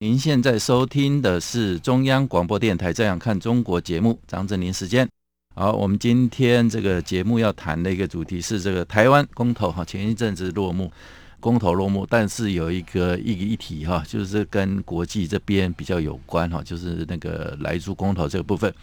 您现在收听的是中央广播电台《这样看中国》节目，张正霖时间。好，我们今天这个节目要谈的一个主题是这个台湾公投哈，前一阵子落幕，公投落幕，但是有一个一个议题哈，就是跟国际这边比较有关哈，就是那个莱猪公投这个部分。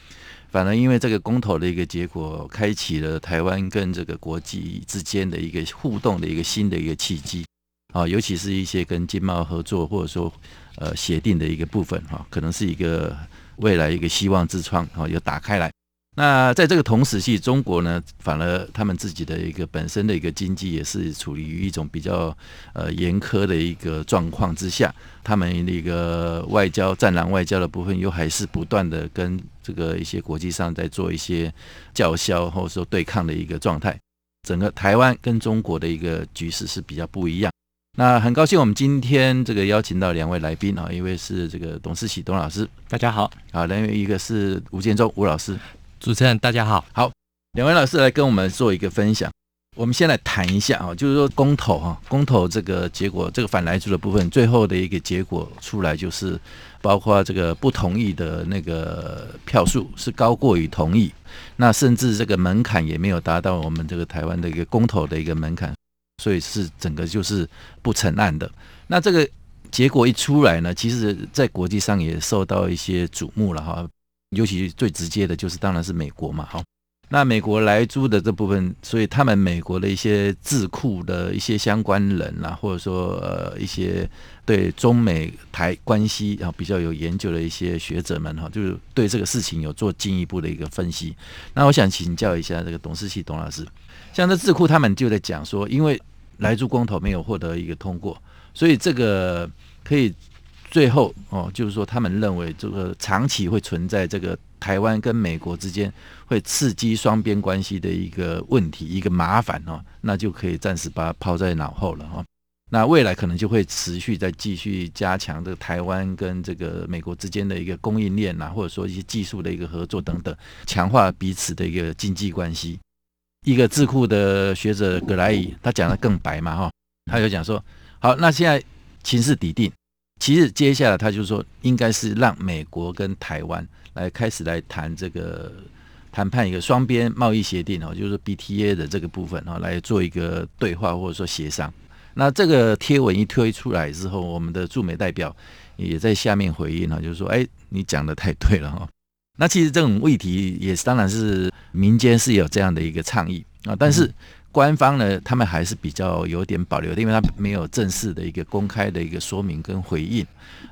反而因为这个公投的一个结果，开启了台湾跟这个国际之间的一个互动的一个新的一个契机。啊，尤其是一些跟经贸合作或者说呃协定的一个部分哈，可能是一个未来一个希望之窗啊，又打开来。那在这个同时期，中国呢，反而他们自己的一个本身的一个经济也是处于一种比较呃严苛的一个状况之下，他们的一个外交战狼外交的部分，又还是不断的跟这个一些国际上在做一些叫嚣或者说对抗的一个状态。整个台湾跟中国的一个局势是比较不一样。那很高兴，我们今天这个邀请到两位来宾啊，一位是这个董思喜董老师，大家好；啊，另外一个是吴建中吴老师，主持人大家好。好，两位老师来跟我们做一个分享。我们先来谈一下啊，就是说公投哈，公投这个结果，这个反来住的部分，最后的一个结果出来，就是包括这个不同意的那个票数是高过于同意，那甚至这个门槛也没有达到我们这个台湾的一个公投的一个门槛。所以是整个就是不成案的。那这个结果一出来呢，其实在国际上也受到一些瞩目了哈。尤其最直接的就是当然是美国嘛，哈。那美国来租的这部分，所以他们美国的一些智库的一些相关人啊，或者说呃一些对中美台关系啊比较有研究的一些学者们哈，就是对这个事情有做进一步的一个分析。那我想请教一下这个董事系董老师，像这智库他们就在讲说，因为莱猪公投没有获得一个通过，所以这个可以最后哦，就是说他们认为这个长期会存在这个台湾跟美国之间会刺激双边关系的一个问题，一个麻烦哦，那就可以暂时把它抛在脑后了哈。那未来可能就会持续再继续加强这个台湾跟这个美国之间的一个供应链啊，或者说一些技术的一个合作等等，强化彼此的一个经济关系。一个智库的学者葛莱伊，他讲的更白嘛哈，他就讲说，好，那现在情势底定，其实接下来他就说，应该是让美国跟台湾来开始来谈这个谈判一个双边贸易协定哦，就是 BTA 的这个部分哈，来做一个对话或者说协商。那这个贴文一推出来之后，我们的驻美代表也在下面回应了，就是说，哎，你讲的太对了哈。那其实这种问题也是，当然是民间是有这样的一个倡议啊，但是官方呢，他们还是比较有点保留的，因为他没有正式的一个公开的一个说明跟回应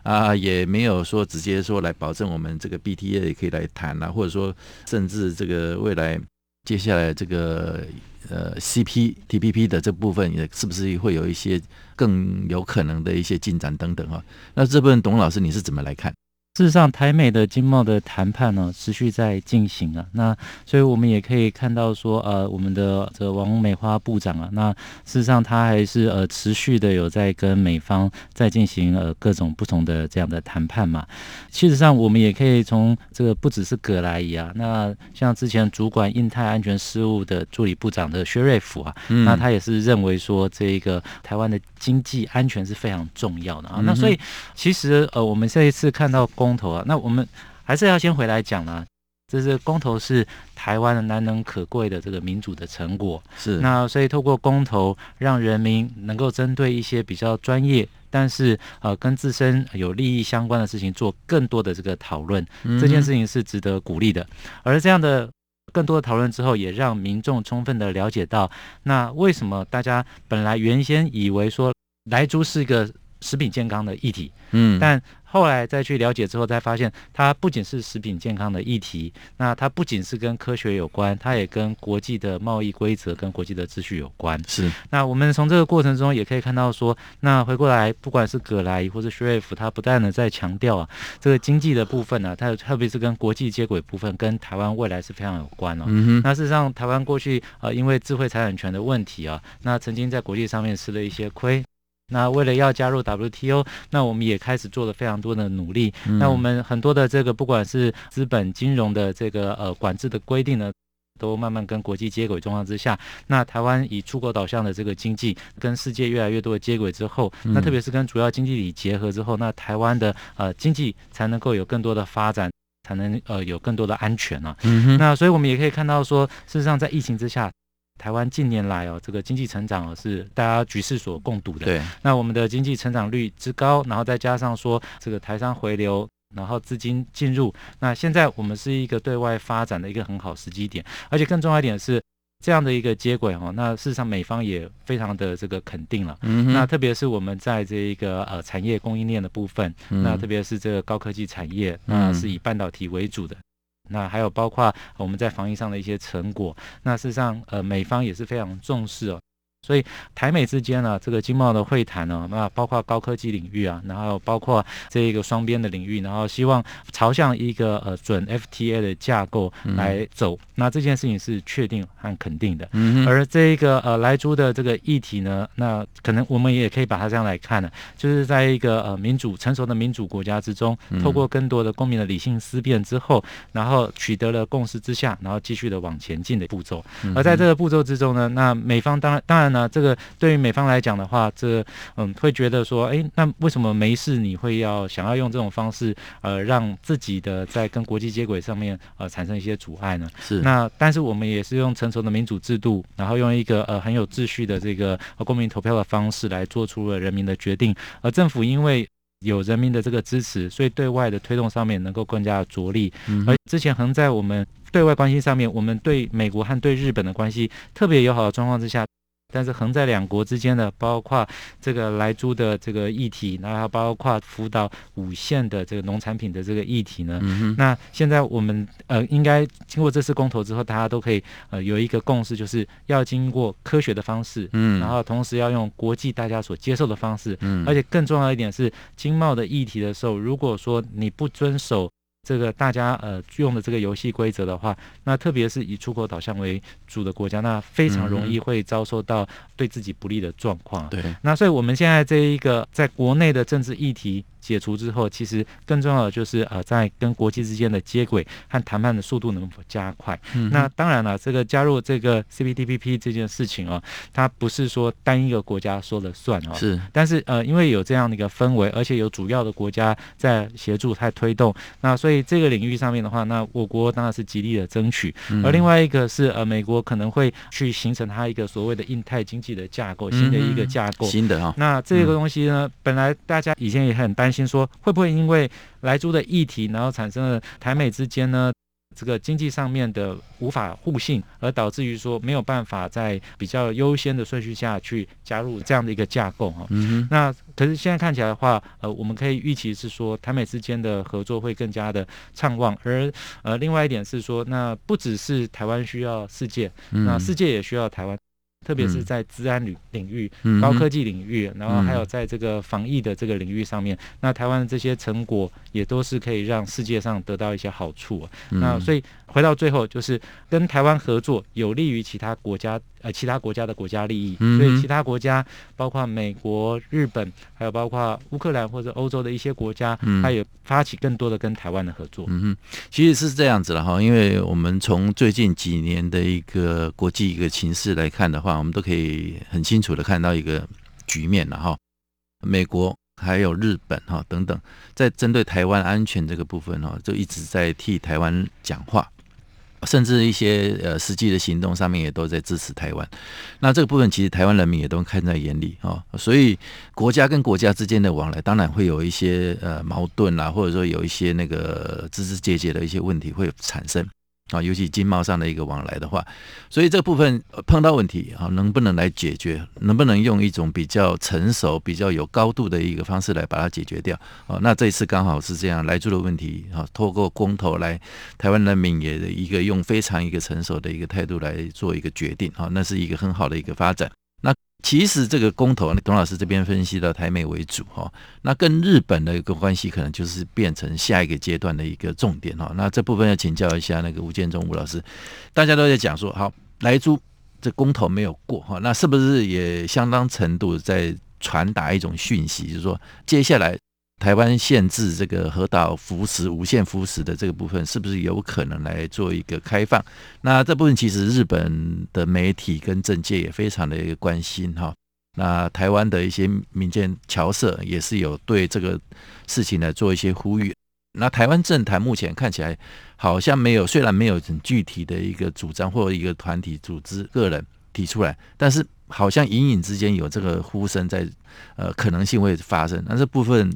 啊，也没有说直接说来保证我们这个 BTA 也可以来谈啊，或者说甚至这个未来接下来这个呃 CPTPP 的这部分也是不是会有一些更有可能的一些进展等等啊？那这部分董老师你是怎么来看？事实上，台美的经贸的谈判呢，持续在进行啊。那所以我们也可以看到说，呃，我们的这个王美花部长啊，那事实上他还是呃持续的有在跟美方在进行呃各种不同的这样的谈判嘛。事实上，我们也可以从这个不只是葛莱伊啊，那像之前主管印太安全事务的助理部长的薛瑞福啊，嗯、那他也是认为说，这个台湾的经济安全是非常重要的啊。嗯、那所以其实呃，我们这一次看到公公投啊，那我们还是要先回来讲啦。这是公投是台湾的难能可贵的这个民主的成果。是那所以透过公投，让人民能够针对一些比较专业，但是呃跟自身有利益相关的事情做更多的这个讨论。嗯、这件事情是值得鼓励的。而这样的更多的讨论之后，也让民众充分的了解到，那为什么大家本来原先以为说莱猪是一个食品健康的议题，嗯，但后来再去了解之后，才发现它不仅是食品健康的议题，那它不仅是跟科学有关，它也跟国际的贸易规则跟国际的秩序有关。是。那我们从这个过程中也可以看到说，那回过来，不管是葛莱或者薛瑞福，他不断的在强调啊，这个经济的部分呢、啊，它特别是跟国际接轨部分，跟台湾未来是非常有关哦。嗯哼。那事实上，台湾过去呃，因为智慧财产权的问题啊，那曾经在国际上面吃了一些亏。那为了要加入 WTO，那我们也开始做了非常多的努力。嗯、那我们很多的这个不管是资本金融的这个呃管制的规定呢，都慢慢跟国际接轨状况之下，那台湾以出口导向的这个经济跟世界越来越多的接轨之后，嗯、那特别是跟主要经济体结合之后，那台湾的呃经济才能够有更多的发展，才能呃有更多的安全啊。那所以我们也可以看到说，事实上在疫情之下。台湾近年来哦，这个经济成长哦是大家局势所共睹的。对，那我们的经济成长率之高，然后再加上说这个台商回流，然后资金进入，那现在我们是一个对外发展的一个很好时机点。而且更重要一点是这样的一个接轨哦，那事实上美方也非常的这个肯定了。嗯。那特别是我们在这一个呃产业供应链的部分，嗯、那特别是这个高科技产业，那是以半导体为主的。那还有包括我们在防疫上的一些成果，那事实上，呃，美方也是非常重视哦。所以台美之间呢，这个经贸的会谈呢，那包括高科技领域啊，然后包括这一个双边的领域，然后希望朝向一个呃准 FTA 的架构来走。嗯、那这件事情是确定和肯定的。嗯、而这一个呃莱猪的这个议题呢，那可能我们也可以把它这样来看呢，就是在一个呃民主成熟的民主国家之中，透过更多的公民的理性思辨之后，然后取得了共识之下，然后继续的往前进的步骤。而在这个步骤之中呢，那美方当然当然。那这个对于美方来讲的话，这嗯会觉得说，哎，那为什么没事你会要想要用这种方式，呃，让自己的在跟国际接轨上面呃产生一些阻碍呢？是。那但是我们也是用成熟的民主制度，然后用一个呃很有秩序的这个呃公民投票的方式来做出了人民的决定。而政府因为有人民的这个支持，所以对外的推动上面能够更加的着力。嗯、而之前横在我们对外关系上面，我们对美国和对日本的关系特别友好的状况之下。但是横在两国之间的，包括这个莱猪的这个议题，然后包括福岛五县的这个农产品的这个议题呢，嗯、哼。那现在我们呃应该经过这次公投之后，大家都可以呃有一个共识，就是要经过科学的方式，嗯，然后同时要用国际大家所接受的方式，嗯，而且更重要一点是经贸的议题的时候，如果说你不遵守。这个大家呃用的这个游戏规则的话，那特别是以出口导向为主的国家，那非常容易会遭受到对自己不利的状况。对，那所以我们现在这一个在国内的政治议题。解除之后，其实更重要的就是呃，在跟国际之间的接轨和谈判的速度能否加快。嗯、那当然了，这个加入这个 CPTPP 这件事情啊，它不是说单一个国家说了算哦。是。但是呃，因为有这样的一个氛围，而且有主要的国家在协助、在推动，那所以这个领域上面的话，那我国当然是极力的争取。嗯、而另外一个是呃，美国可能会去形成它一个所谓的印太经济的架构，新的一个架构。新的啊。那这个东西呢，嗯、本来大家以前也很担心。先说会不会因为莱猪的议题，然后产生了台美之间呢这个经济上面的无法互信，而导致于说没有办法在比较优先的顺序下去加入这样的一个架构哈。嗯哼。那可是现在看起来的话，呃，我们可以预期是说台美之间的合作会更加的畅旺，而呃，另外一点是说，那不只是台湾需要世界，那世界也需要台湾。特别是在治安领领域、嗯、高科技领域，嗯、然后还有在这个防疫的这个领域上面，嗯、那台湾的这些成果也都是可以让世界上得到一些好处、啊。嗯、那所以回到最后，就是跟台湾合作有利于其他国家。呃，其他国家的国家利益，所以其他国家包括美国、日本，还有包括乌克兰或者欧洲的一些国家，它也发起更多的跟台湾的合作。嗯哼，其实是这样子了哈，因为我们从最近几年的一个国际一个情势来看的话，我们都可以很清楚的看到一个局面了哈。美国还有日本哈等等，在针对台湾安全这个部分哈，就一直在替台湾讲话。甚至一些呃实际的行动上面也都在支持台湾，那这个部分其实台湾人民也都看在眼里哈，所以国家跟国家之间的往来当然会有一些呃矛盾啦，或者说有一些那个枝枝节节的一些问题会产生。啊，尤其经贸上的一个往来的话，所以这部分碰到问题啊，能不能来解决？能不能用一种比较成熟、比较有高度的一个方式来把它解决掉？哦，那这一次刚好是这样，来住的问题啊，透过公投来，台湾人民也一个用非常一个成熟的一个态度来做一个决定啊，那是一个很好的一个发展。那其实这个公投，董老师这边分析到台美为主哈，那跟日本的一个关系可能就是变成下一个阶段的一个重点哈。那这部分要请教一下那个吴建中吴老师，大家都在讲说，好，莱猪这公投没有过哈，那是不是也相当程度在传达一种讯息，就是说接下来。台湾限制这个核岛浮石、无限浮石的这个部分，是不是有可能来做一个开放？那这部分其实日本的媒体跟政界也非常的一个关心哈。那台湾的一些民间侨社也是有对这个事情来做一些呼吁。那台湾政坛目前看起来好像没有，虽然没有很具体的一个主张或一个团体组织个人提出来，但是好像隐隐之间有这个呼声在，呃，可能性会发生。那这部分。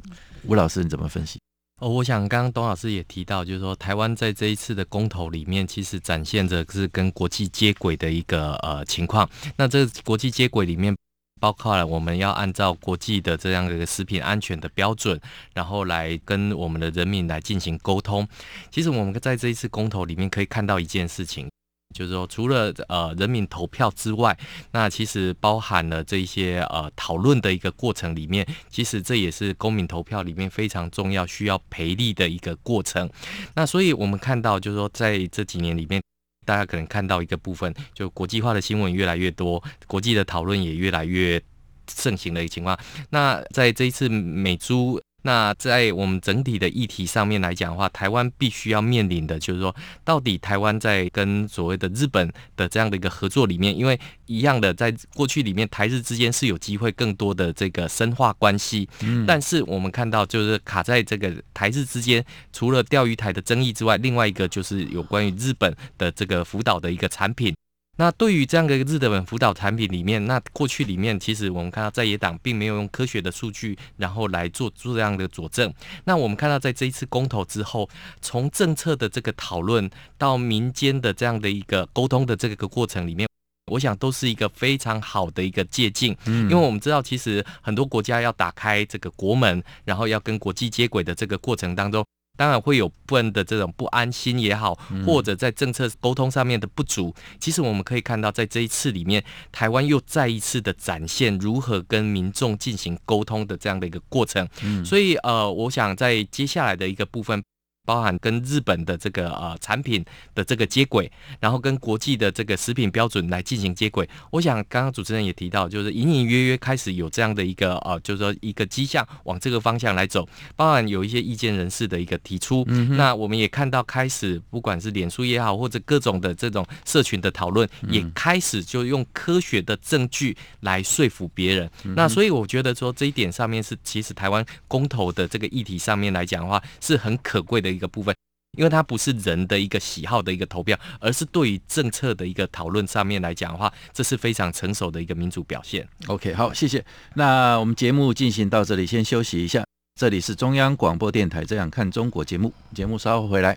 吴老师，你怎么分析？哦，我想刚刚董老师也提到，就是说台湾在这一次的公投里面，其实展现着是跟国际接轨的一个呃情况。那这国际接轨里面，包括了我们要按照国际的这样的一个食品安全的标准，然后来跟我们的人民来进行沟通。其实我们在这一次公投里面可以看到一件事情。就是说，除了呃人民投票之外，那其实包含了这一些呃讨论的一个过程里面，其实这也是公民投票里面非常重要、需要培力的一个过程。那所以我们看到，就是说在这几年里面，大家可能看到一个部分，就国际化的新闻越来越多，国际的讨论也越来越盛行的一个情况。那在这一次美猪。那在我们整体的议题上面来讲的话，台湾必须要面临的就是说，到底台湾在跟所谓的日本的这样的一个合作里面，因为一样的，在过去里面台日之间是有机会更多的这个深化关系，嗯，但是我们看到就是卡在这个台日之间，除了钓鱼台的争议之外，另外一个就是有关于日本的这个福岛的一个产品。那对于这样的一个日本辅导产品里面，那过去里面其实我们看到在野党并没有用科学的数据，然后来做做这样的佐证。那我们看到在这一次公投之后，从政策的这个讨论到民间的这样的一个沟通的这个过程里面，我想都是一个非常好的一个借镜。嗯，因为我们知道其实很多国家要打开这个国门，然后要跟国际接轨的这个过程当中。当然会有部分的这种不安心也好，或者在政策沟通上面的不足。其实我们可以看到，在这一次里面，台湾又再一次的展现如何跟民众进行沟通的这样的一个过程。所以呃，我想在接下来的一个部分。包含跟日本的这个呃产品的这个接轨，然后跟国际的这个食品标准来进行接轨。我想刚刚主持人也提到，就是隐隐约约开始有这样的一个呃，就是说一个迹象往这个方向来走。包含有一些意见人士的一个提出，嗯，那我们也看到开始不管是脸书也好，或者各种的这种社群的讨论，也开始就用科学的证据来说服别人。那所以我觉得说这一点上面是其实台湾公投的这个议题上面来讲的话，是很可贵的。一个部分，因为它不是人的一个喜好的一个投票，而是对于政策的一个讨论上面来讲的话，这是非常成熟的一个民主表现。OK，好，谢谢。那我们节目进行到这里，先休息一下。这里是中央广播电台《这样看中国》节目，节目稍后回来。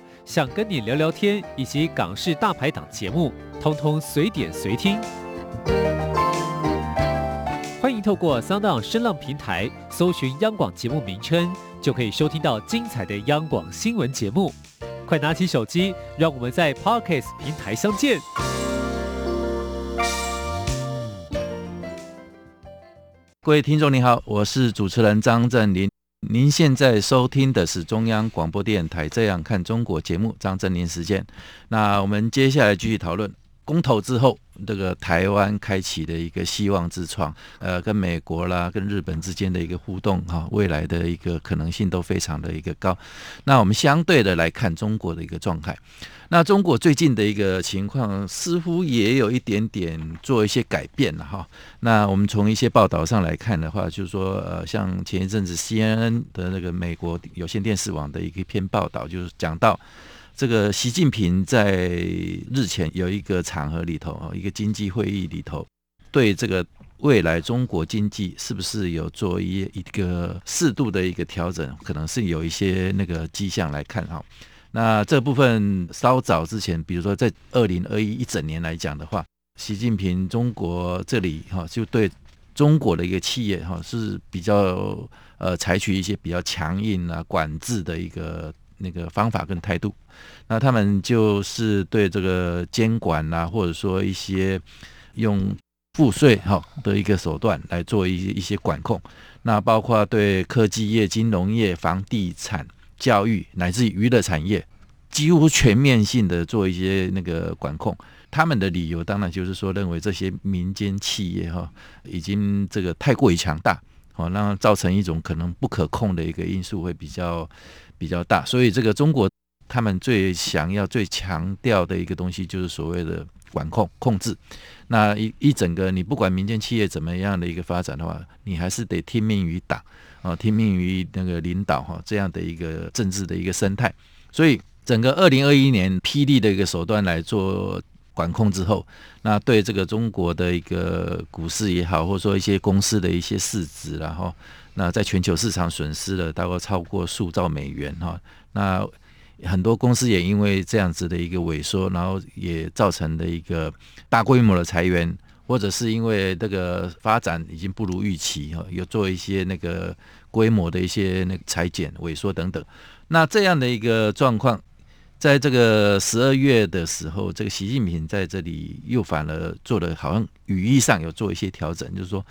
想跟你聊聊天，以及港式大排档节目，通通随点随听。欢迎透过 SoundOn 声浪平台搜寻央广节目名称，就可以收听到精彩的央广新闻节目。快拿起手机，让我们在 Podcast 平台相见。各位听众，你好，我是主持人张振林。您现在收听的是中央广播电台《这样看中国》节目，张振林时间。那我们接下来继续讨论。公投之后，这个台湾开启的一个希望之窗，呃，跟美国啦、跟日本之间的一个互动，哈，未来的一个可能性都非常的一个高。那我们相对的来看中国的一个状态，那中国最近的一个情况似乎也有一点点做一些改变了哈。那我们从一些报道上来看的话，就是说，呃，像前一阵子 CNN 的那个美国有线电视网的一个篇报道，就是讲到。这个习近平在日前有一个场合里头啊，一个经济会议里头，对这个未来中国经济是不是有做一一个适度的一个调整，可能是有一些那个迹象来看哈。那这部分稍早之前，比如说在二零二一一整年来讲的话，习近平中国这里哈就对中国的一个企业哈是比较呃采取一些比较强硬啊管制的一个。那个方法跟态度，那他们就是对这个监管啊，或者说一些用赋税哈的一个手段来做一一些管控，那包括对科技业、金融业、房地产、教育乃至娱乐产业，几乎全面性的做一些那个管控。他们的理由当然就是说，认为这些民间企业哈已经这个太过于强大，好，那造成一种可能不可控的一个因素会比较。比较大，所以这个中国他们最想要、最强调的一个东西，就是所谓的管控、控制。那一一整个，你不管民间企业怎么样的一个发展的话，你还是得听命于党啊，听命于那个领导哈，这样的一个政治的一个生态。所以，整个二零二一年霹雳的一个手段来做管控之后，那对这个中国的一个股市也好，或者说一些公司的一些市值，然后。那在全球市场损失了大概超过数兆美元哈，那很多公司也因为这样子的一个萎缩，然后也造成了一个大规模的裁员，或者是因为这个发展已经不如预期哈，有做一些那个规模的一些那个裁减、萎缩等等。那这样的一个状况，在这个十二月的时候，这个习近平在这里又反而做了，好像语义上有做一些调整，就是说。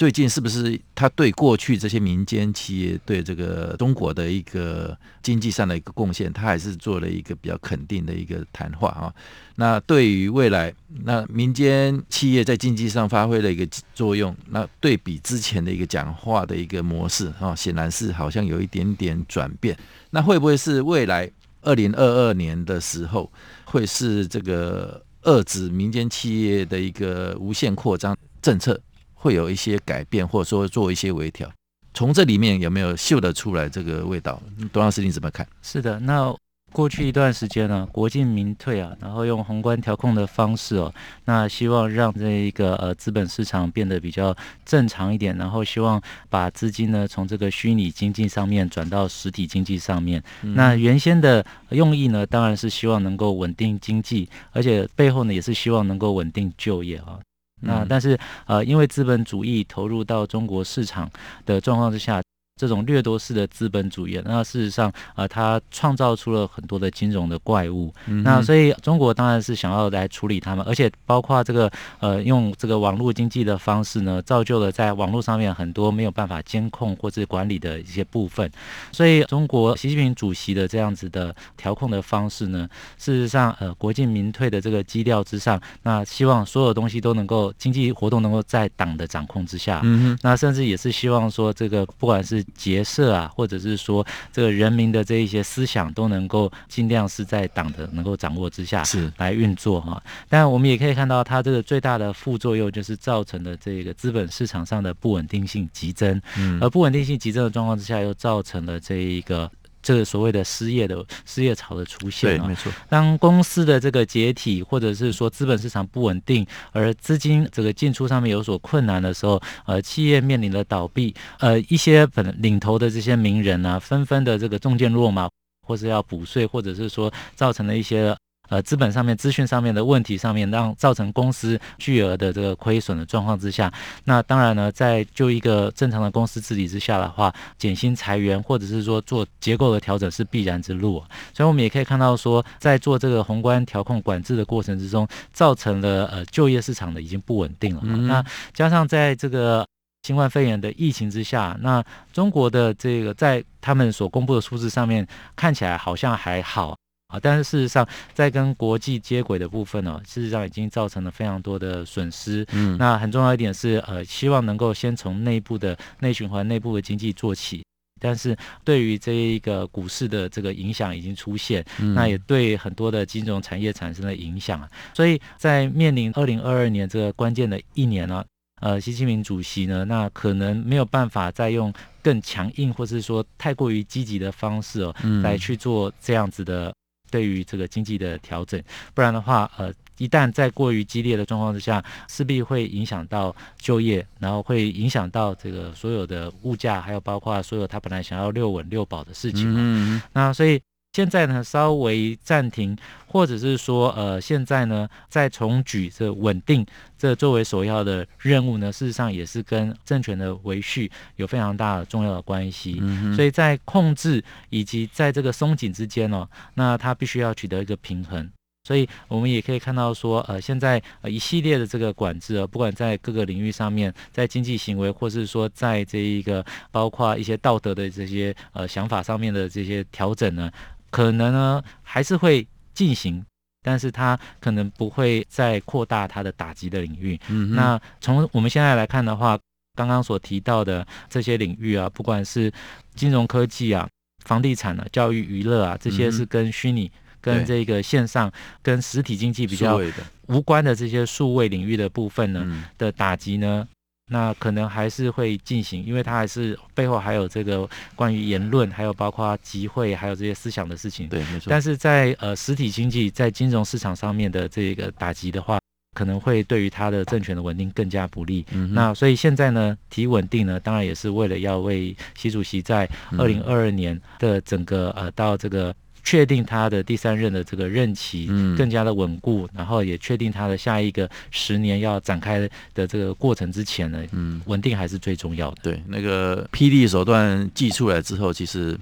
最近是不是他对过去这些民间企业对这个中国的一个经济上的一个贡献，他还是做了一个比较肯定的一个谈话啊？那对于未来，那民间企业在经济上发挥了一个作用，那对比之前的一个讲话的一个模式啊，显然是好像有一点点转变。那会不会是未来二零二二年的时候，会是这个遏制民间企业的一个无限扩张政策？会有一些改变，或者说做一些微调，从这里面有没有嗅得出来这个味道？董老师你怎么看？是的，那过去一段时间呢，国进民退啊，然后用宏观调控的方式哦，那希望让这一个呃资本市场变得比较正常一点，然后希望把资金呢从这个虚拟经济上面转到实体经济上面。嗯、那原先的用意呢，当然是希望能够稳定经济，而且背后呢也是希望能够稳定就业啊。那但是呃，因为资本主义投入到中国市场的状况之下，这种掠夺式的资本主义，那事实上，呃，它创造出了很多的金融的怪物。嗯、那所以中国当然是想要来处理他们，而且包括这个呃，用这个网络经济的方式呢，造就了在网络上面很多没有办法监控或者管理的一些部分。所以中国习近平主席的这样子的调控的方式呢，事实上，呃，国进民退的这个基调之上，那希望所有东西都能够经济活动能够在党的掌控之下。嗯，那甚至也是希望说这个不管是结社啊，或者是说这个人民的这一些思想都能够尽量是在党的能够掌握之下是来运作哈。但我们也可以看到，它这个最大的副作用就是造成的这个资本市场上的不稳定性急增，而不稳定性急增的状况之下，又造成了这一个。这个所谓的失业的失业潮的出现，对，没错。当公司的这个解体，或者是说资本市场不稳定，而资金这个进出上面有所困难的时候，呃，企业面临了倒闭，呃，一些本领头的这些名人啊，纷纷的这个中箭落马，或是要补税，或者是说造成了一些。呃，资本上面、资讯上面的问题上面，让造成公司巨额的这个亏损的状况之下，那当然呢，在就一个正常的公司治理之下的话，减薪裁员或者是说做结构的调整是必然之路。所以，我们也可以看到说，在做这个宏观调控管制的过程之中，造成了呃就业市场的已经不稳定了。嗯、那加上在这个新冠肺炎的疫情之下，那中国的这个在他们所公布的数字上面看起来好像还好。啊，但是事实上，在跟国际接轨的部分呢，事实上已经造成了非常多的损失。嗯，那很重要一点是，呃，希望能够先从内部的内循环、内部的经济做起。但是对于这一个股市的这个影响已经出现，那也对很多的金融产业产生了影响。所以在面临二零二二年这个关键的一年呢，呃，习近平主席呢，那可能没有办法再用更强硬或是说太过于积极的方式哦，来去做这样子的。对于这个经济的调整，不然的话，呃，一旦在过于激烈的状况之下，势必会影响到就业，然后会影响到这个所有的物价，还有包括所有他本来想要六稳六保的事情。嗯，那所以。现在呢，稍微暂停，或者是说，呃，现在呢，再重举这稳定，这作为首要的任务呢，事实上也是跟政权的维续有非常大的重要的关系。嗯、所以在控制以及在这个松紧之间呢、哦，那它必须要取得一个平衡。所以我们也可以看到说，呃，现在呃一系列的这个管制啊，不管在各个领域上面，在经济行为，或是说在这一个包括一些道德的这些呃想法上面的这些调整呢。可能呢还是会进行，但是它可能不会再扩大它的打击的领域。嗯，那从我们现在来看的话，刚刚所提到的这些领域啊，不管是金融科技啊、房地产啊、教育娱乐啊，这些是跟虚拟、跟这个线上、跟实体经济比较无关的这些数位领域的部分呢的打击呢。那可能还是会进行，因为它还是背后还有这个关于言论，还有包括集会，还有这些思想的事情。对，没错。但是在呃实体经济在金融市场上面的这个打击的话，可能会对于它的政权的稳定更加不利。嗯。那所以现在呢，提稳定呢，当然也是为了要为习主席在二零二二年的整个呃到这个。确定他的第三任的这个任期更加的稳固，嗯，然后也确定他的下一个十年要展开的这个过程之前呢，嗯，稳定还是最重要的。对，那个霹雳手段寄出来之后，其实。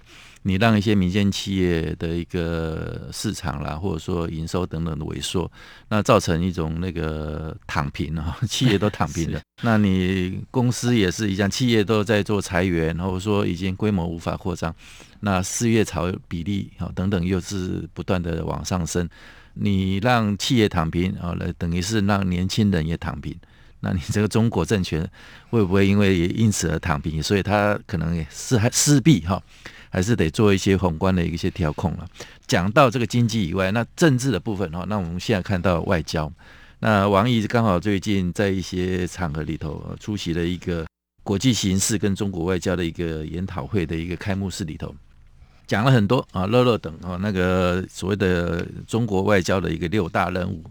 你让一些民间企业的一个市场啦，或者说营收等等的萎缩，那造成一种那个躺平啊，企业都躺平了。那你公司也是一样，企业都在做裁员，或者说已经规模无法扩张，那失业潮比例啊等等又是不断的往上升。你让企业躺平啊，来等于是让年轻人也躺平。那你这个中国政权会不会因为也因此而躺平？所以他可能也是还势必哈。还是得做一些宏观的一些调控了。讲到这个经济以外，那政治的部分哈，那我们现在看到外交。那王毅刚好最近在一些场合里头出席了一个国际形势跟中国外交的一个研讨会的一个开幕式里头，讲了很多啊，乐乐等啊，那个所谓的中国外交的一个六大任务。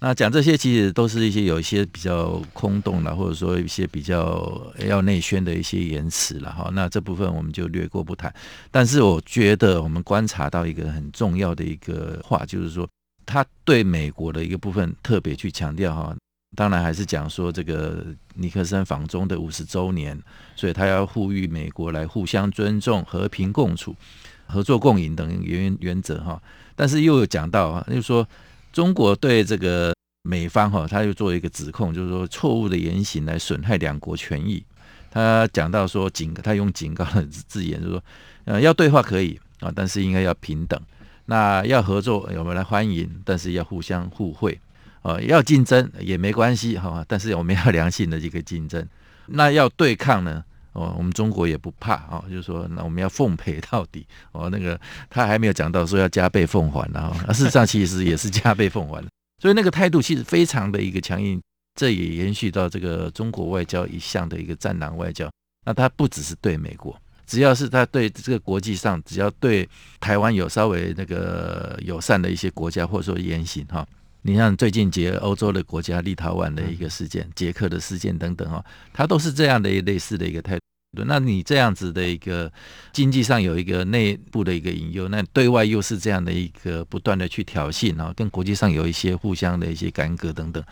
那讲这些其实都是一些有一些比较空洞的，或者说一些比较要内宣的一些言辞了哈。那这部分我们就略过不谈。但是我觉得我们观察到一个很重要的一个话，就是说他对美国的一个部分特别去强调哈。当然还是讲说这个尼克森访中的五十周年，所以他要呼吁美国来互相尊重、和平共处、合作共赢等原原则哈。但是又有讲到啊，就说中国对这个美方哈，他又做一个指控，就是说错误的言行来损害两国权益。他讲到说警，他用警告的字眼，就是说呃要对话可以啊，但是应该要平等。那要合作，我们来欢迎，但是要互相互惠。呃，要竞争也没关系哈，但是我们要良性的这个竞争。那要对抗呢？哦，我们中国也不怕啊，就是说，那我们要奉陪到底。哦，那个他还没有讲到说要加倍奉还啊，事实上其实也是加倍奉还。所以那个态度其实非常的一个强硬，这也延续到这个中国外交一向的一个战狼外交。那他不只是对美国，只要是他对这个国际上，只要对台湾有稍微那个友善的一些国家或者说言行哈。你像最近捷欧洲的国家立陶宛的一个事件、捷克的事件等等哦，它都是这样的一类似的一个态度。那你这样子的一个经济上有一个内部的一个引诱，那对外又是这样的一个不断的去挑衅啊，跟国际上有一些互相的一些干戈等等。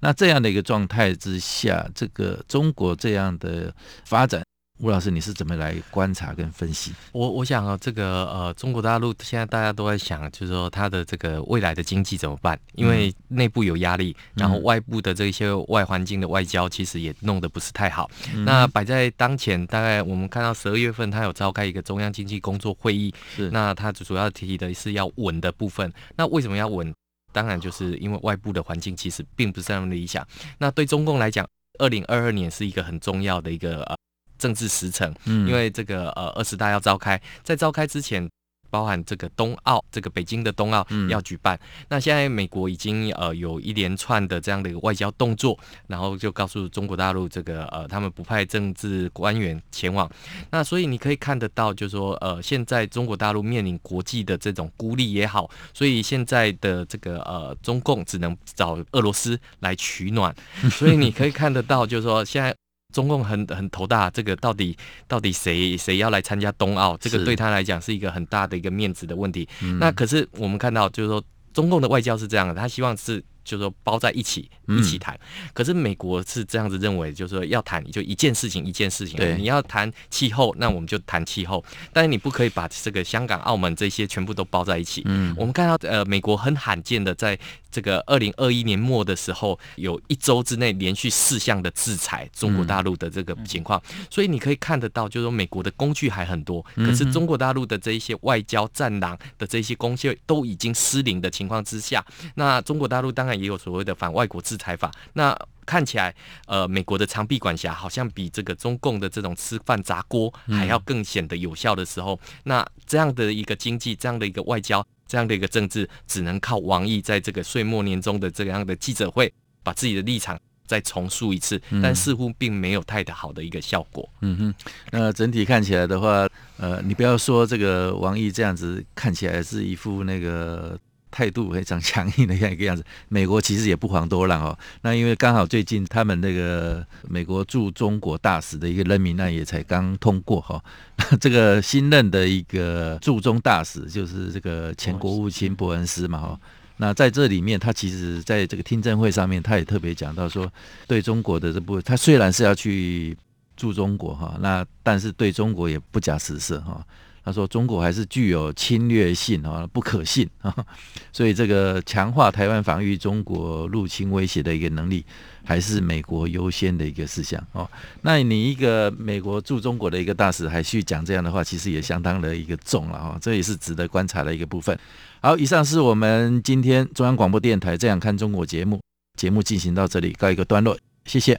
那这样的一个状态之下，这个中国这样的发展。吴老师，你是怎么来观察跟分析？我我想啊，这个呃，中国大陆现在大家都在想，就是说它的这个未来的经济怎么办？因为内部有压力，然后外部的这些外环境的外交其实也弄得不是太好。嗯、那摆在当前，大概我们看到十二月份，它有召开一个中央经济工作会议，是那他主要提的是要稳的部分。那为什么要稳？当然就是因为外部的环境其实并不是那么理想。那对中共来讲，二零二二年是一个很重要的一个呃。政治时程，嗯，因为这个呃二十大要召开，在召开之前，包含这个冬奥，这个北京的冬奥要举办。嗯、那现在美国已经呃有一连串的这样的一个外交动作，然后就告诉中国大陆，这个呃他们不派政治官员前往。那所以你可以看得到，就是说呃现在中国大陆面临国际的这种孤立也好，所以现在的这个呃中共只能找俄罗斯来取暖。所以你可以看得到，就是说现在。中共很很头大，这个到底到底谁谁要来参加冬奥？这个对他来讲是一个很大的一个面子的问题。那可是我们看到，就是说中共的外交是这样的，他希望是。就是说包在一起一起谈，可是美国是这样子认为，就是说要谈就一件事情一件事情。对，你要谈气候，那我们就谈气候，但是你不可以把这个香港、澳门这些全部都包在一起。嗯，我们看到呃，美国很罕见的在这个二零二一年末的时候，有一周之内连续四项的制裁中国大陆的这个情况，所以你可以看得到，就是说美国的工具还很多，可是中国大陆的这一些外交战狼的这些工具都已经失灵的情况之下，那中国大陆当然。也有所谓的反外国制裁法，那看起来，呃，美国的长臂管辖好像比这个中共的这种吃饭砸锅还要更显得有效的时候，嗯、那这样的一个经济，这样的一个外交，这样的一个政治，只能靠王毅在这个岁末年终的这样的记者会，把自己的立场再重述一次，但似乎并没有太好的一个效果。嗯哼，那整体看起来的话，呃，你不要说这个王毅这样子看起来是一副那个。态度非常强硬的样一个样子，美国其实也不遑多让哦。那因为刚好最近他们那个美国驻中国大使的一个任命案也才刚通过哈，这个新任的一个驻中大使就是这个前国务卿伯恩斯嘛哈。那在这里面，他其实在这个听证会上面，他也特别讲到说，对中国的这部，他虽然是要去驻中国哈，那但是对中国也不假辞色哈。他说：“中国还是具有侵略性啊，不可信啊，所以这个强化台湾防御中国入侵威胁的一个能力，还是美国优先的一个事项哦。那你一个美国驻中国的一个大使还去讲这样的话，其实也相当的一个重了啊，这也是值得观察的一个部分。好，以上是我们今天中央广播电台《这样看中国》节目，节目进行到这里告一个段落，谢谢。”